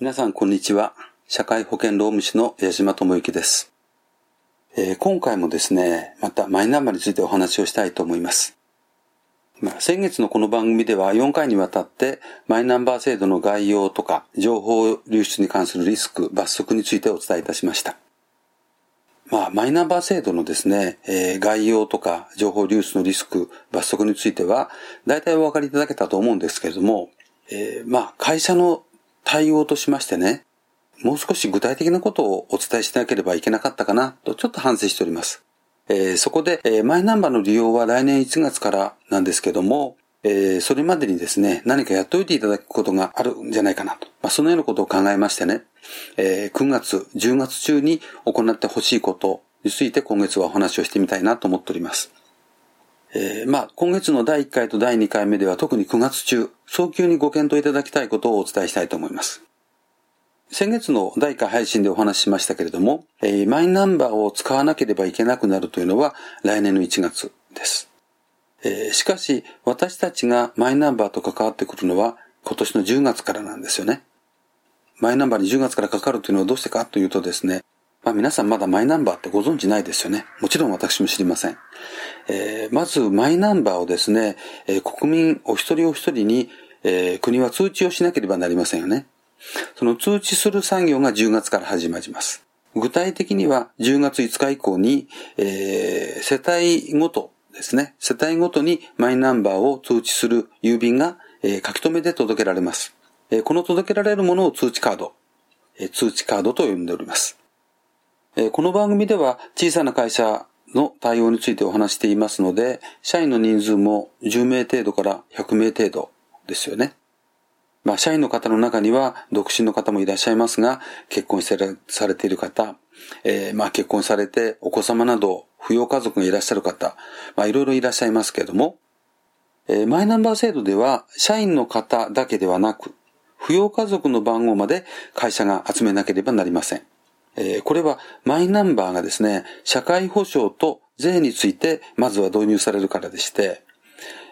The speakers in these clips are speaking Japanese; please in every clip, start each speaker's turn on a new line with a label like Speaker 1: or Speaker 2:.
Speaker 1: 皆さん、こんにちは。社会保険労務士の矢島智之です。えー、今回もですね、またマイナンバーについてお話をしたいと思います。まあ、先月のこの番組では4回にわたってマイナンバー制度の概要とか情報流出に関するリスク、罰則についてお伝えいたしました。まあ、マイナンバー制度のですね、えー、概要とか情報流出のリスク、罰則については、大体お分かりいただけたと思うんですけれども、えー、まあ、会社の対応としましてね、もう少し具体的なことをお伝えしなければいけなかったかなとちょっと反省しております。えー、そこで、えー、マイナンバーの利用は来年1月からなんですけども、えー、それまでにですね、何かやっておいていただくことがあるんじゃないかなと。まあ、そのようなことを考えましてね、えー、9月、10月中に行ってほしいことについて今月はお話をしてみたいなと思っております。えー、まあ、今月の第1回と第2回目では特に9月中、早急にご検討いただきたいことをお伝えしたいと思います。先月の第1回配信でお話ししましたけれども、えー、マイナンバーを使わなければいけなくなるというのは来年の1月です。えー、しかし、私たちがマイナンバーと関わってくるのは今年の10月からなんですよね。マイナンバーに10月からかかるというのはどうしてかというとですね、まあ皆さんまだマイナンバーってご存知ないですよね。もちろん私も知りません。えー、まずマイナンバーをですね、えー、国民お一人お一人に、えー、国は通知をしなければなりませんよね。その通知する作業が10月から始まります。具体的には10月5日以降に、えー、世帯ごとですね、世帯ごとにマイナンバーを通知する郵便が、えー、書き留めで届けられます。この届けられるものを通知カード、通知カードと呼んでおります。この番組では小さな会社の対応についてお話していますので、社員の人数も10名程度から100名程度ですよね。まあ、社員の方の中には独身の方もいらっしゃいますが、結婚されている方、えー、まあ結婚されてお子様など扶養家族がいらっしゃる方、まあいろいろいらっしゃいますけれども、えー、マイナンバー制度では社員の方だけではなく、扶養家族の番号まで会社が集めなければなりません。えー、これはマイナンバーがですね、社会保障と税についてまずは導入されるからでして、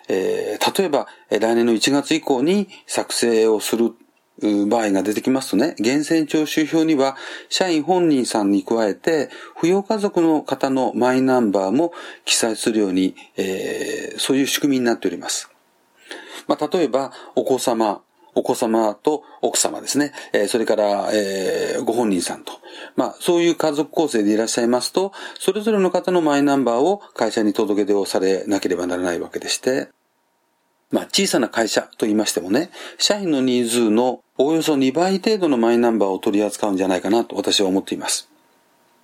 Speaker 1: えー、例えば来年の1月以降に作成をする場合が出てきますとね、源泉徴収票には社員本人さんに加えて、扶養家族の方のマイナンバーも記載するように、えー、そういう仕組みになっております。まあ、例えば、お子様、お子様と奥様ですね。えー、それから、えー、ご本人さんと。まあ、そういう家族構成でいらっしゃいますと、それぞれの方のマイナンバーを会社に届け出をされなければならないわけでして、まあ、小さな会社と言いましてもね、社員の人数のおおよそ2倍程度のマイナンバーを取り扱うんじゃないかなと私は思っています。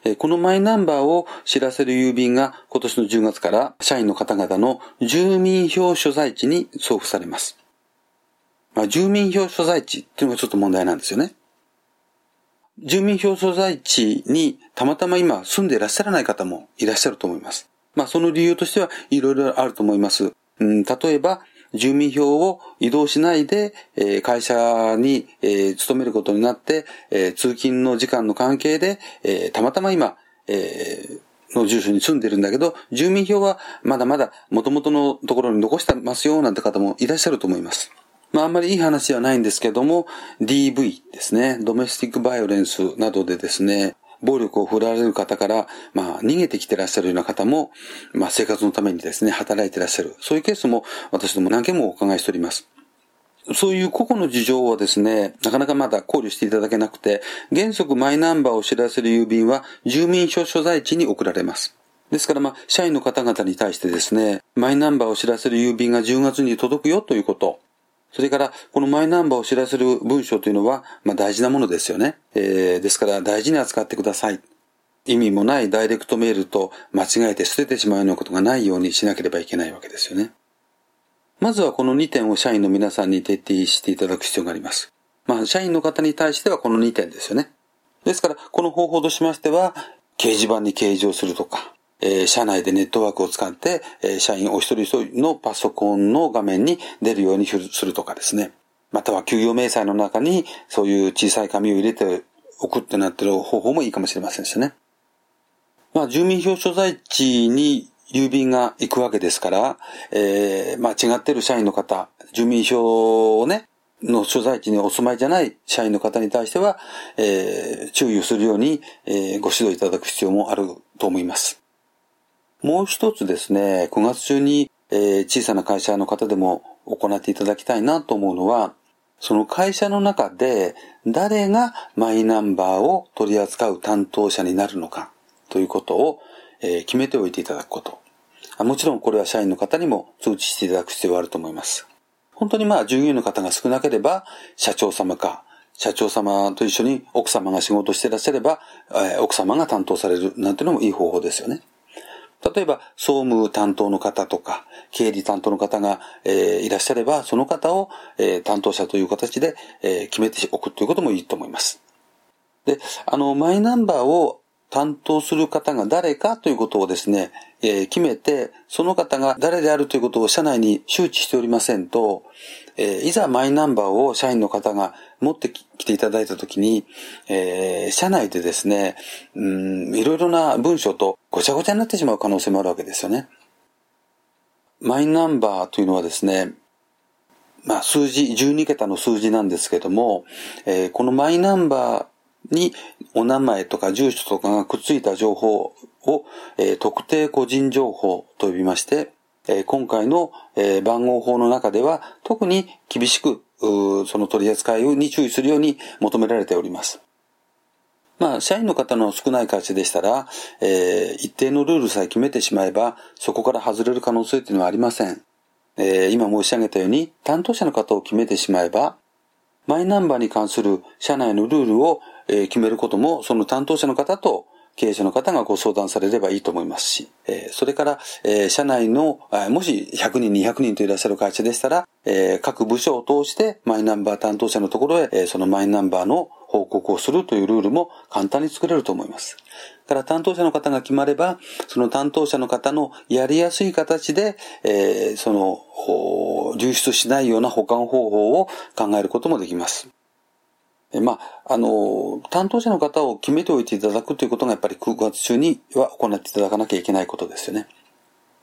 Speaker 1: えこのマイナンバーを知らせる郵便が今年の10月から社員の方々の住民票所在地に送付されます。まあ、住民票所在地っていうのがちょっと問題なんですよね。住民票所在地にたまたま今住んでいらっしゃらない方もいらっしゃると思います。まあその理由としてはいろいろあると思います。うん、例えば、住民票を移動しないで、えー、会社に、えー、勤めることになって、えー、通勤の時間の関係で、えー、たまたま今、えー、の住所に住んでるんだけど、住民票はまだまだ元々のところに残してますよ、なんて方もいらっしゃると思います。まああんまりいい話ではないんですけども、DV ですね、ドメスティックバイオレンスなどでですね、暴力を振られる方から、まあ、逃げてきてらっしゃるような方も、まあ、生活のためにですね、働いてらっしゃる。そういうケースも私ども何件もお伺いしております。そういう個々の事情はですね、なかなかまだ考慮していただけなくて、原則マイナンバーを知らせる郵便は住民票所在地に送られます。ですからまあ、社員の方々に対してですね、マイナンバーを知らせる郵便が10月に届くよということ。それから、このマイナンバーを知らせる文章というのは、まあ大事なものですよね。えー、ですから大事に扱ってください。意味もないダイレクトメールと間違えて捨ててしまうようなことがないようにしなければいけないわけですよね。まずはこの2点を社員の皆さんに徹底していただく必要があります。まあ、社員の方に対してはこの2点ですよね。ですから、この方法としましては、掲示板に掲示をするとか、え、社内でネットワークを使って、え、社員お一人一人のパソコンの画面に出るようにするとかですね。または給与明細の中にそういう小さい紙を入れて送ってなってる方法もいいかもしれませんしね。まあ、住民票所在地に郵便が行くわけですから、えー、まあ違ってる社員の方、住民票をね、の所在地にお住まいじゃない社員の方に対しては、えー、注意をするように、えー、ご指導いただく必要もあると思います。もう一つですね、9月中に、えー、小さな会社の方でも行っていただきたいなと思うのは、その会社の中で誰がマイナンバーを取り扱う担当者になるのかということを、え決めておいていただくこと。もちろんこれは社員の方にも通知していただく必要があると思います。本当にまあ従業員の方が少なければ社長様か、社長様と一緒に奥様が仕事していらっしゃれば、え奥様が担当されるなんていうのもいい方法ですよね。例えば、総務担当の方とか、経理担当の方が、えー、いらっしゃれば、その方を、えー、担当者という形で、えー、決めておくということもいいと思います。で、あの、マイナンバーを担当する方が誰かということをですね、えー、決めて、その方が誰であるということを社内に周知しておりませんと、えー、いざマイナンバーを社員の方が持ってきていただいたときに、えー、社内でですね、うん、いろいろな文章とごちゃごちゃになってしまう可能性もあるわけですよね。マイナンバーというのはですね、まあ数字、12桁の数字なんですけども、えー、このマイナンバーにお名前とか住所とかがくっついた情報を、えー、特定個人情報と呼びまして、えー、今回の、えー、番号法の中では特に厳しくその取り扱いに注意するように求められております。まあ、社員の方の少ない会社でしたら、えー、一定のルールさえ決めてしまえば、そこから外れる可能性というのはありません。えー、今申し上げたように、担当者の方を決めてしまえば、マイナンバーに関する社内のルールを決めることも、その担当者の方と経営者の方がご相談されればいいと思いますし、それから、社内の、もし100人、200人といらっしゃる会社でしたら、各部署を通してマイナンバー担当者のところへ、そのマイナンバーの報告をするというルールも簡単に作れると思います。から担当者の方が決まれば、その担当者の方のやりやすい形で、えー、その、流出しないような保管方法を考えることもできます。まあ、あの、担当者の方を決めておいていただくということがやっぱり9月中には行っていただかなきゃいけないことですよね。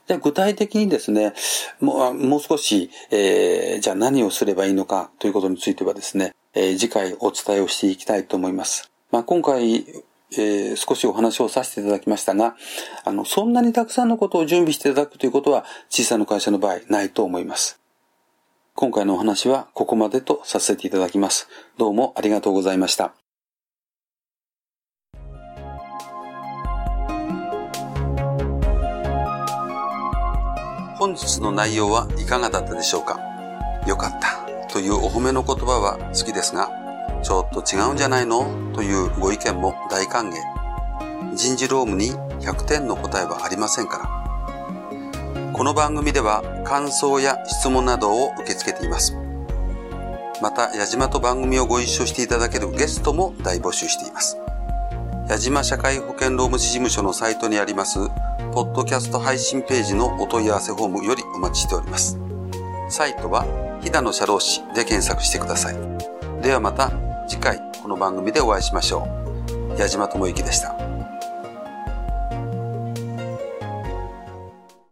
Speaker 1: じゃ具体的にですね、もうもう少し、えー、じゃあ何をすればいいのかということについてはですね、えー、次回お伝えをしていきたいと思います。まあ、今回、えー、少しお話をさせていただきましたが、あの、そんなにたくさんのことを準備していただくということは小さな会社の場合ないと思います。今回のお話はここまでとさせていただきます。どうもありがとうございました。本日の内容はいかがだったでしょうか？よかったというお褒めの言葉は好きですが、ちょっと違うんじゃないの？というご意見も大歓迎。人事労務に100点の答えはありませんから。この番組では感想や質問などを受け付けています。また、矢島と番組をご一緒していただけるゲストも大募集しています。矢島社会保険労務士事務所のサイトにあります、ポッドキャスト配信ページのお問い合わせフォームよりお待ちしております。サイトは、飛騨の社労士で検索してください。ではまた次回この番組でお会いしましょう。矢島智之でした。